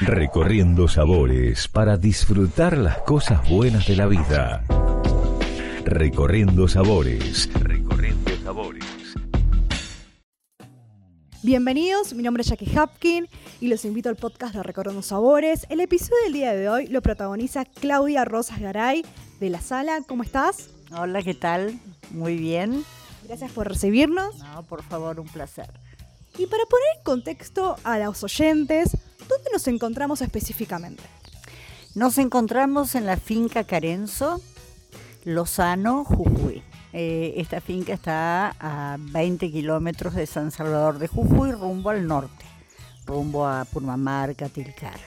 Recorriendo sabores para disfrutar las cosas buenas de la vida. Recorriendo sabores. Recorriendo sabores. Bienvenidos, mi nombre es Jackie Hapkin y los invito al podcast de Recorriendo Sabores. El episodio del día de hoy lo protagoniza Claudia Rosas Garay de La Sala. ¿Cómo estás? Hola, ¿qué tal? Muy bien. Gracias por recibirnos. No, por favor, un placer. Y para poner en contexto a los oyentes, ¿dónde nos encontramos específicamente? Nos encontramos en la finca Carenzo, Lozano, Jujuy. Eh, esta finca está a 20 kilómetros de San Salvador de Jujuy, rumbo al norte, rumbo a Purmamarca, Tilcara.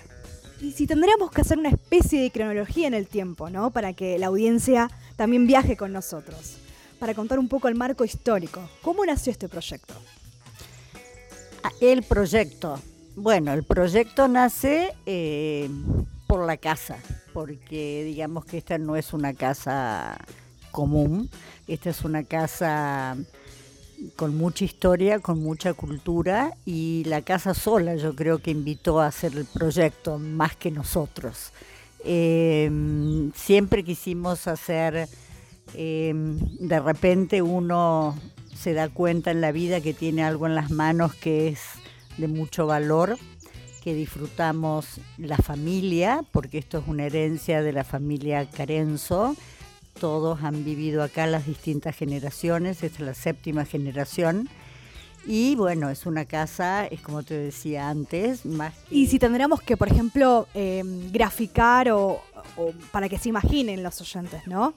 Y si tendríamos que hacer una especie de cronología en el tiempo, ¿no? Para que la audiencia también viaje con nosotros, para contar un poco el marco histórico. ¿Cómo nació este proyecto? Ah, el proyecto. Bueno, el proyecto nace eh, por la casa, porque digamos que esta no es una casa común, esta es una casa con mucha historia, con mucha cultura y la casa sola yo creo que invitó a hacer el proyecto más que nosotros. Em, siempre quisimos hacer, em, de repente uno se da cuenta en la vida que tiene algo en las manos que es de mucho valor, que disfrutamos la familia, porque esto es una herencia de la familia Carenzo. Todos han vivido acá las distintas generaciones, esta es la séptima generación. Y bueno, es una casa, es como te decía antes, más... Y si tendríamos que, por ejemplo, em, graficar o para que se imaginen los oyentes, ¿no?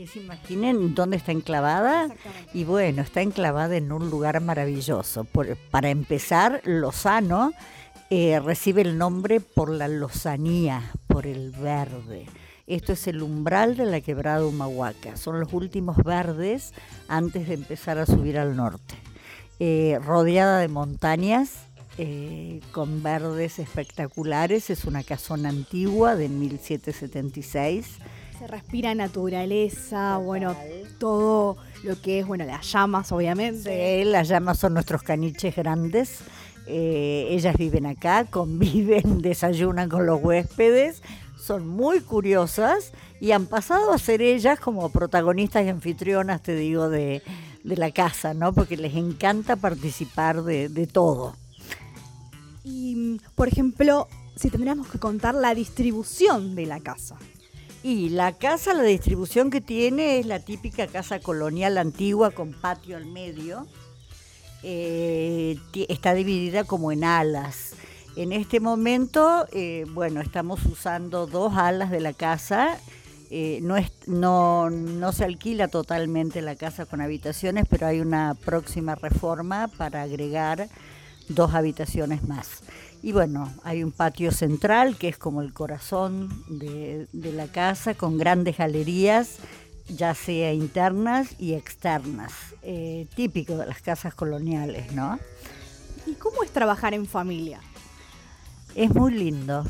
Que se imaginen dónde está enclavada. Y bueno, está enclavada en un lugar maravilloso. para empezar, Lozano eh, recibe el nombre por la lozanía, por el verde. Esto es el umbral de la quebrada Humahuaca. Son los últimos verdes antes de empezar a subir al norte. Eh, rodeada de montañas, eh, con verdes espectaculares. Es una casona antigua de 1776 se respira naturaleza, bueno, todo lo que es, bueno, las llamas, obviamente. Sí, las llamas son nuestros caniches grandes. Eh, ellas viven acá, conviven, desayunan con los huéspedes, son muy curiosas y han pasado a ser ellas como protagonistas y anfitrionas, te digo, de, la casa, ¿no? Porque les encanta participar de, de todo. Y, por ejemplo, si tendríamos que contar la distribución de la casa. Y la casa, la distribución que tiene es la típica casa colonial antigua con patio al medio. Eh, está dividida como en alas. En este momento, eh, bueno, estamos usando dos alas de la casa. Eh, no, se alquila totalmente la casa con habitaciones, pero hay una próxima reforma para agregar dos habitaciones más. Y bueno, hay un patio central que es como el corazón de, la casa, con grandes galerías, ya sea internas y externas, eh, típico de las casas coloniales, ¿no? ¿Y cómo es trabajar en familia? Es muy lindo,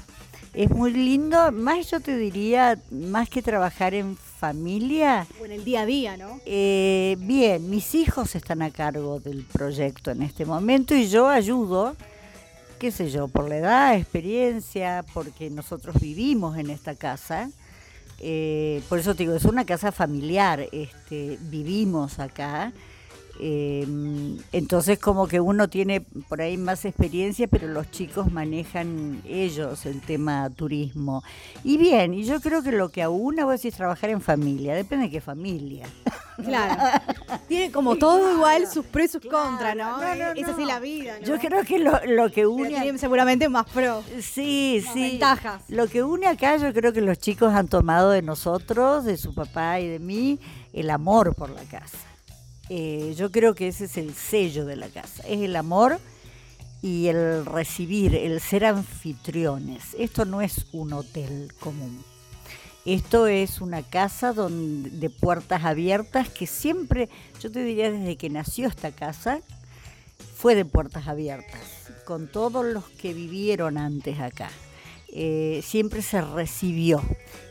es muy lindo, más yo te diría, más que trabajar en familia. O en el día a día, ¿no? Eh, bien, mis hijos están a cargo del proyecto en este momento y yo ayudo qué sé yo, por la edad, experiencia, porque nosotros vivimos en esta casa. Eh, por eso te digo, es una casa familiar, este, vivimos acá. Em, entonces como que uno tiene por ahí más experiencia, pero los chicos manejan ellos el tema turismo. Y bien, y yo creo que lo que a una vos decís trabajar en familia, depende de qué familia. Claro. Tiene como todo igual sus pros y sus contras, ¿no? es así la vida, Yo creo que lo, que une... Tiene seguramente más pros. Sí, sí. Ventajas. Lo que une acá, yo creo que los chicos han tomado de nosotros, de su papá y de mí, el amor por la casa. Eh, yo creo que ese es el sello de la casa, es el amor y el recibir, el ser anfitriones. Esto no es un hotel común. Esto es una casa donde, de puertas abiertas que siempre, yo te diría desde que nació esta casa, fue de puertas abiertas, con todos los que vivieron antes acá. Eh, siempre se recibió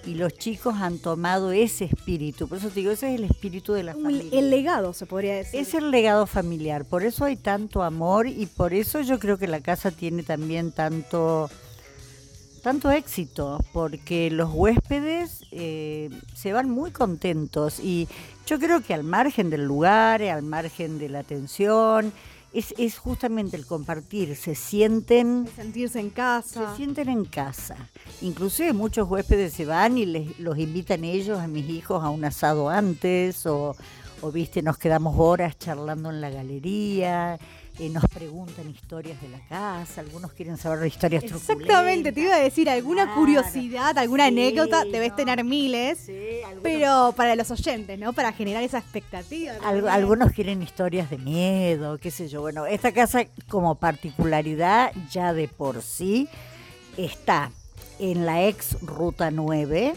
y los chicos han tomado ese espíritu. Por eso te digo, ese es el espíritu de la familia. El legado, se podría decir. Es el legado familiar, por eso hay tanto amor y por eso yo creo que la casa tiene también tanto tanto éxito, porque los huéspedes eh, se van muy contentos y yo creo que al margen del lugar, al margen de la atención, es, es justamente el compartir, se sienten... sentirse en casa. Se sienten en casa. Inclusive muchos huéspedes se van y les, los invitan ellos, a mis hijos, a un asado antes o, o viste, nos quedamos horas charlando en la galería. Eh, nos preguntan historias de la casa, algunos quieren saber historias Exactamente, te iba a decir, alguna curiosidad, alguna anécdota, debes tener miles, pero para los oyentes, ¿no? Para generar esa expectativa. algunos quieren historias de miedo, qué sé yo. Bueno, esta casa como particularidad ya de por sí está en la ex Ruta 9,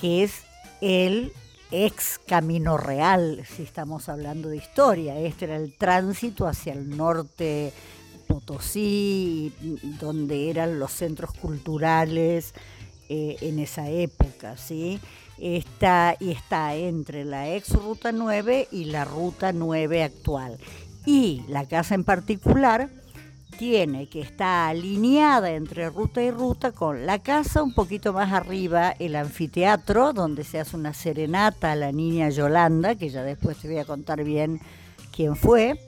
que es el ex Camino Real, si estamos hablando de historia. Este era el tránsito hacia el norte Potosí, donde eran los centros culturales eh, en esa época, ¿sí? Está, y está entre la ex Ruta 9 y la Ruta 9 actual. Y la casa en particular tiene que está alineada entre ruta y ruta con la casa, un poquito más arriba el anfiteatro, donde se hace una serenata a la niña Yolanda, que ya después te voy a contar bien quién fue,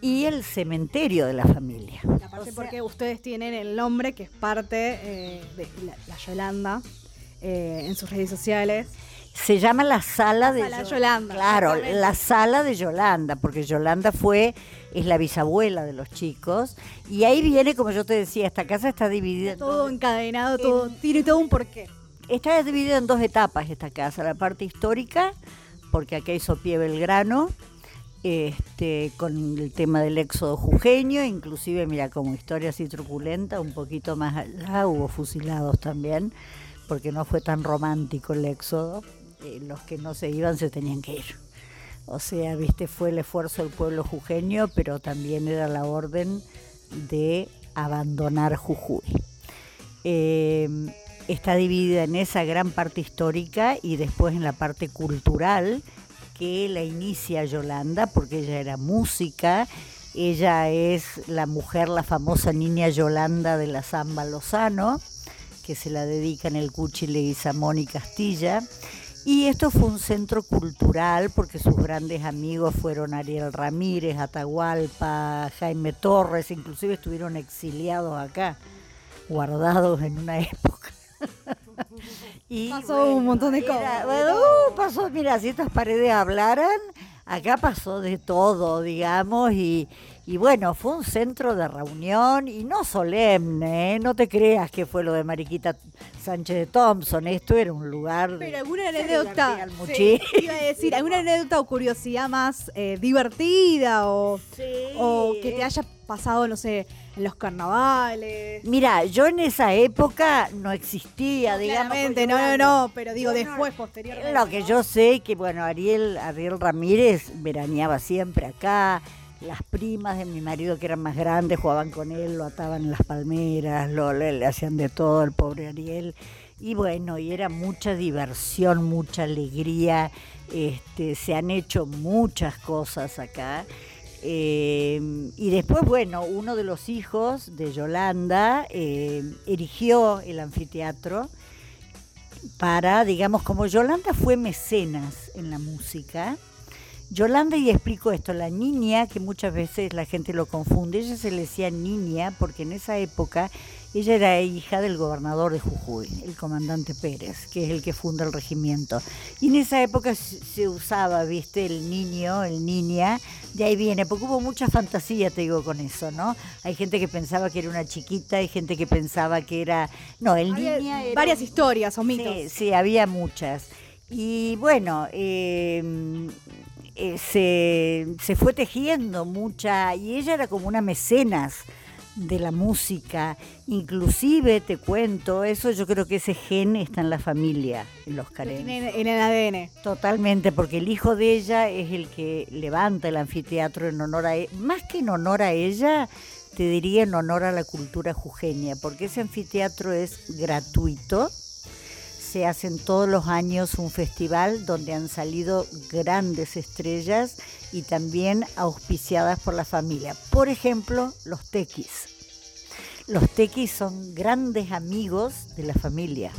y el cementerio de la familia. Aparte porque ustedes tienen el nombre que es parte eh, de la, Yolanda eh, en sus redes sociales. Se llama la sala de Yolanda. Claro, la sala de Yolanda, porque Yolanda fue, es la bisabuela de los chicos. Y ahí viene, como yo te decía, esta casa está dividida. todo encadenado, todo, tiene todo un porqué. Está dividida en dos etapas esta casa, la parte histórica, porque aquí hizo pie Belgrano, este, con el tema del éxodo jujeño, inclusive, mira, como historia así truculenta, un poquito más allá hubo fusilados también, porque no fue tan romántico el éxodo los que no se iban se tenían que ir. O sea, viste, fue el esfuerzo del pueblo jujeño, pero también era la orden de abandonar Jujuy. Eh, está dividida en esa gran parte histórica y después en la parte cultural que la inicia Yolanda, porque ella era música, ella es la mujer, la famosa niña Yolanda de la Zamba Lozano, que se la dedica en el Cuchile y Samón y Castilla. Y esto fue un centro cultural porque sus grandes amigos fueron Ariel Ramírez, Atahualpa, Jaime Torres, inclusive estuvieron exiliados acá, guardados en una época. y pasó un montón de cosas. Uh, pasó, mira, si estas paredes hablaran, acá pasó de todo, digamos, y, y bueno, fue un centro de reunión y no solemne, ¿eh? no te creas que fue lo de Mariquita Sánchez de Thompson, esto era un lugar... Pero alguna anécdota, iba a decir, alguna anécdota o curiosidad más eh, divertida o, o que te haya pasado, no sé, en los carnavales. Mira, yo en esa época no existía, digamos. no, no, no, pero digo después, posteriormente. Lo que yo sé que, bueno, Ariel, Ariel Ramírez veraneaba siempre acá las primas de mi marido que eran más grandes jugaban con él, lo ataban en las palmeras, lo, le, hacían de todo el pobre Ariel. Y bueno, y era mucha diversión, mucha alegría. Este, se han hecho muchas cosas acá. Eh, y después, bueno, uno de los hijos de Yolanda eh, erigió el anfiteatro para, digamos, como Yolanda fue mecenas en la música, Yolanda, y explico esto, la niña, que muchas veces la gente lo confunde, ella se le decía niña porque en esa época ella era hija del gobernador de Jujuy, el comandante Pérez, que es el que funda el regimiento. Y en esa época se usaba, viste, el niño, el niña, de ahí viene, porque hubo mucha fantasía, te digo, con eso, ¿no? Hay gente que pensaba que era una chiquita, hay gente que pensaba que era... No, el niña era... Varias historias o mitos. Sí, sí, había muchas. Y bueno, eh, eh, se, fue tejiendo mucha, y ella era como una mecenas de la música, inclusive te cuento, eso yo creo que ese gen está en la familia, en los carenes. En el ADN. Totalmente, porque el hijo de ella es el que levanta el anfiteatro en honor a ella, más que en honor a ella, te diría en honor a la cultura jujeña, porque ese anfiteatro es gratuito, se hacen todos los años un festival donde han salido grandes estrellas y también auspiciadas por la familia. Por ejemplo, los tequis. Los tequis son grandes amigos de la familia.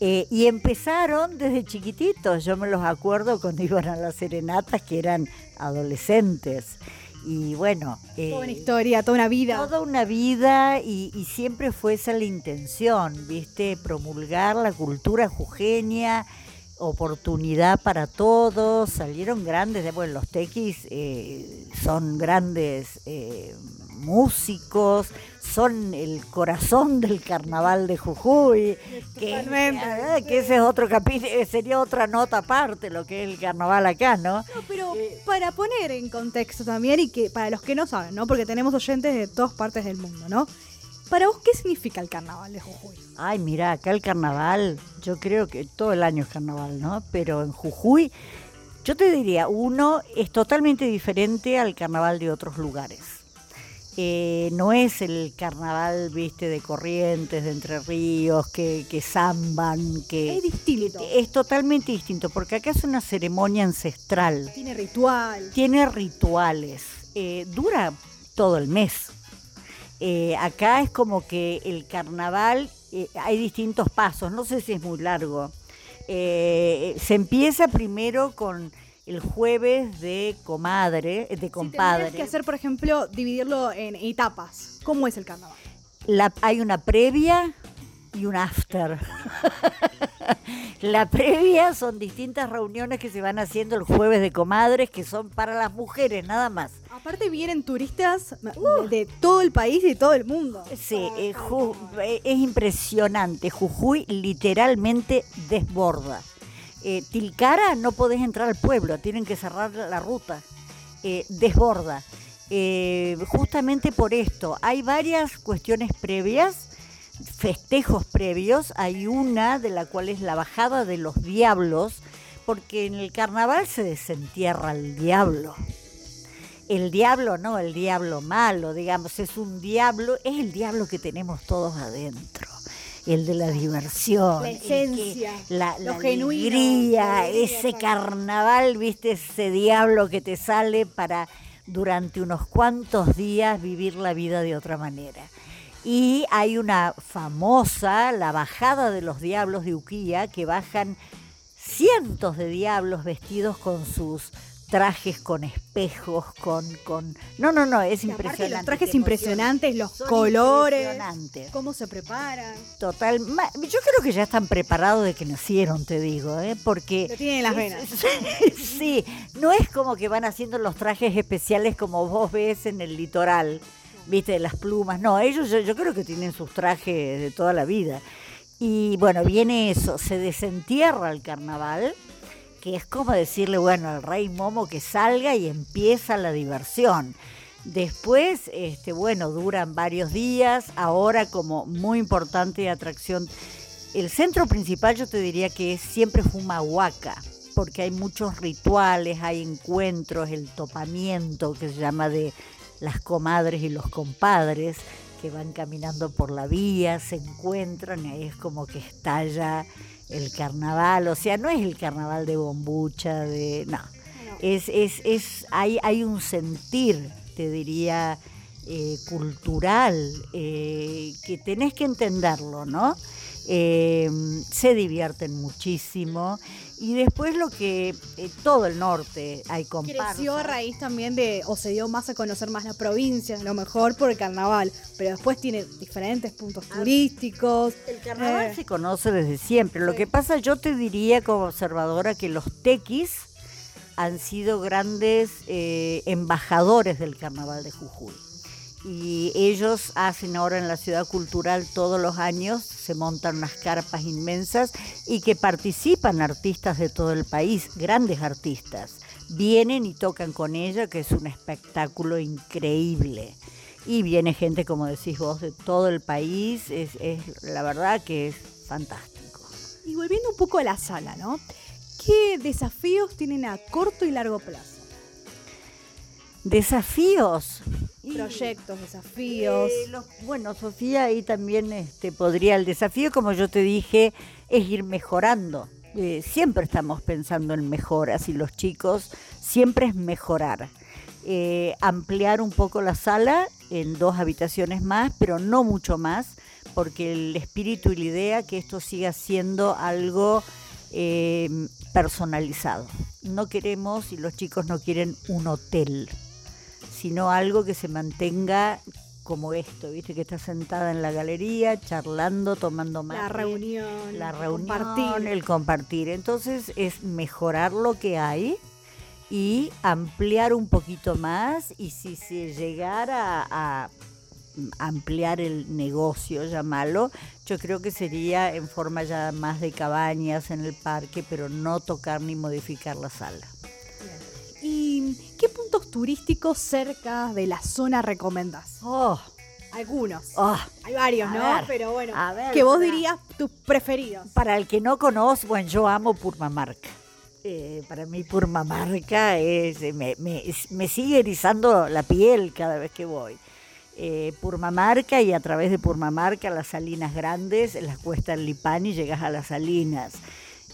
Eh, y empezaron desde chiquititos, yo me los acuerdo cuando iban a las serenatas que eran adolescentes. Y bueno... toda una historia, toda una vida. Toda una vida y, y, siempre fue esa la intención, ¿viste? Promulgar la cultura jujeña, oportunidad para todos, salieron grandes, bueno, los tequis eh, son grandes eh, músicos, son el corazón del carnaval de Jujuy, que, eh, que ese es otro capítulo, sería otra nota aparte lo que es el carnaval acá, ¿no? no pero para poner en contexto también y que para los que no saben, ¿no? Porque tenemos oyentes de todas partes del mundo, ¿no? Para vos, ¿qué significa el carnaval de Jujuy? Ay, mira, acá el carnaval, yo creo que todo el año es carnaval, ¿no? Pero en Jujuy, yo te diría, uno es totalmente diferente al carnaval de otros lugares. Eh, no es el carnaval, viste, de Corrientes, de Entre Ríos, que, que zamban, que... Es distinto. Es totalmente distinto, porque acá es una ceremonia ancestral. Tiene ritual. Tiene rituales. Eh, dura todo el mes. Eh, acá es como que el carnaval, hay distintos pasos, no sé si es muy largo. Se empieza primero con el jueves de comadre, de compadre. Si que hacer, por ejemplo, dividirlo en etapas. ¿Cómo es el carnaval? La, hay una previa y un after. La previa son distintas reuniones que se van haciendo el jueves de comadres, que son para las mujeres nada más. Aparte vienen turistas de todo el país y de todo el mundo. Sí, eh, eh, es impresionante. Jujuy literalmente desborda. Eh, Tilcara no podés entrar al pueblo, tienen que cerrar la ruta. desborda. justamente por esto, hay varias cuestiones previas festejos previos, hay una de la cual es la bajada de los diablos, porque en el carnaval se desentierra el diablo. El diablo no, el diablo malo, digamos, es un diablo, es el diablo que tenemos todos adentro el de la diversión, la esencia, la, alegría, ese carnaval, viste, ese diablo que te sale para durante unos cuantos días vivir la vida de otra manera. Y hay una famosa, la bajada de los diablos de Uquía, que bajan cientos de diablos vestidos con sus trajes con espejos, con, con... No, no, no, es impresionante. Los trajes impresionantes, los colores, cómo se preparan. Total, yo creo que ya están preparados de que nacieron, te digo, ¿eh? porque... Lo tienen las venas. sí, no es como que van haciendo los trajes especiales como vos ves en el litoral viste, de las plumas. No, ellos yo, creo que tienen sus trajes de toda la vida. Y bueno, viene eso, se desentierra el carnaval, que es como decirle, bueno, al rey Momo que salga y empieza la diversión. Después, este, bueno, duran varios días, ahora como muy importante atracción. El centro principal yo te diría que es siempre Fumahuaca, porque hay muchos rituales, hay encuentros, el topamiento que se llama de las comadres y los compadres que van caminando por la vía, se encuentran y ahí es como que estalla el carnaval, o sea, no es el carnaval de bombucha, de. no. Es, es, es, hay, hay un sentir, te diría, eh, cultural, eh, que tenés que entenderlo, ¿no? Eh, se divierten muchísimo y después lo que eh, todo el norte hay comparsas. Creció a raíz también de, o se dio más a conocer más la provincia, a lo mejor por el carnaval, pero después tiene diferentes puntos ah, turísticos. El carnaval eh, se conoce desde siempre. Lo que pasa, yo te diría como observadora que los tequis han sido grandes embajadores del carnaval de Jujuy y ellos hacen ahora en la ciudad cultural todos los años, se montan unas carpas inmensas y que participan artistas de todo el país, grandes artistas. Vienen y tocan con ella, que es un espectáculo increíble. Y viene gente, como decís vos, de todo el país, es, es la verdad que es fantástico. Y volviendo un poco a la sala, ¿no? ¿Qué desafíos tienen a corto y largo plazo? Desafíos. Proyectos, desafíos. Eh, bueno, Sofía, ahí también este, podría, el desafío, como yo te dije, es ir mejorando. Eh, siempre estamos pensando en mejoras y los chicos siempre es mejorar. eh, ampliar un poco la sala en dos habitaciones más, pero no mucho más, porque el espíritu y la idea que esto siga siendo algo eh, personalizado. No queremos, y los chicos no quieren un hotel, sino algo que se mantenga como esto, viste que está sentada en la galería, charlando, tomando más. La reunión. La reunión, compartir. el compartir. Entonces es mejorar lo que hay y ampliar un poquito más y si se llegara a ampliar el negocio, llamarlo, yo creo que sería en forma ya más de cabañas en el parque, pero no tocar ni modificar la sala. ¿Y qué puntos turísticos cerca de la zona recomendás? Oh, Algunos. oh. Hay varios, A ¿no? ver, Pero bueno, a ver, que vos dirías tus preferidos. Para el que no conoce, bueno, yo amo Purmamarca. Eh, para mí Purmamarca es, eh, me, me- es- me sigue erizando la piel cada vez que voy. Eh, Purmamarca y a través de Purmamarca las salinas grandes, las cuestas Lipani, llegas a las salinas.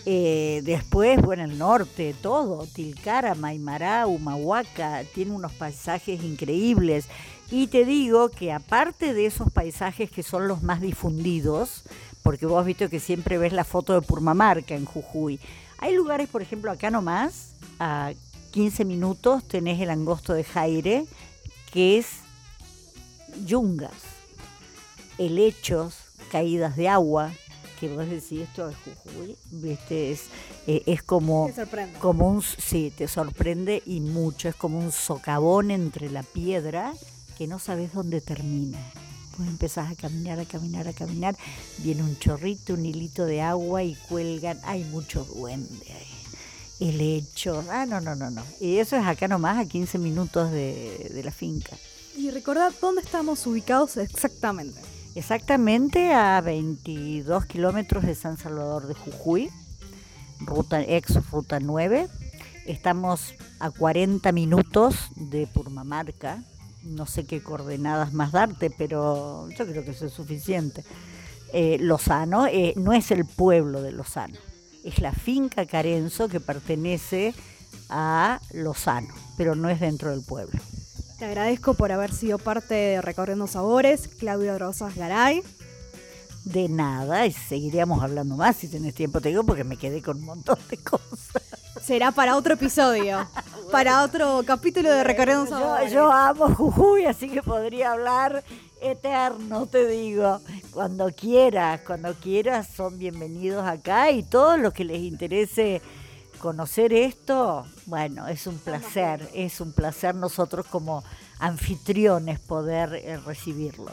Eh, después, bueno, el norte, todo, Tilcara, Maimará, Humahuaca, tiene unos paisajes increíbles. Y te digo que aparte de esos paisajes que son los más difundidos, porque vos has visto que siempre ves la foto de Purmamarca en Jujuy, hay lugares, por ejemplo, acá nomás, a 15 minutos tenés el angosto de Jaire, que es yungas, helechos, caídas de agua, que vos decís esto es Jujuy, viste, es, eh, es como, como un, sí, te sorprende y mucho, es como un socavón entre la piedra que no sabes dónde termina. Vos empezás a caminar, a caminar, a caminar, viene un chorrito, un hilito de agua y cuelgan, hay mucho duende ahí, helechos, ah, no, no, no, no. Y eso es acá nomás, a 15 minutos de, de la finca. Y recordad dónde estamos ubicados exactamente. Exactamente a 22 kilómetros de San Salvador de Jujuy, ruta ex ruta 9. Estamos a 40 minutos de Purmamarca. No sé qué coordenadas más darte, pero yo creo que eso es suficiente. Eh, Lozano eh, no es el pueblo de Lozano, es la finca Carenzo que pertenece a Lozano, pero no es dentro del pueblo. Te agradezco por haber sido parte de Recorriendo Sabores, Claudia Rosas Garay. De nada, y seguiríamos hablando más si tenés tiempo, te digo, porque me quedé con un montón de cosas. Será para otro episodio, para otro capítulo de Recorriendo Sabores. yo amo Jujuy, así que podría hablar eterno, te digo. Cuando quieras, cuando quieras, son bienvenidos acá y todos los que les interese conocer esto, bueno, es un placer, es un placer nosotros como anfitriones poder eh, recibirlos.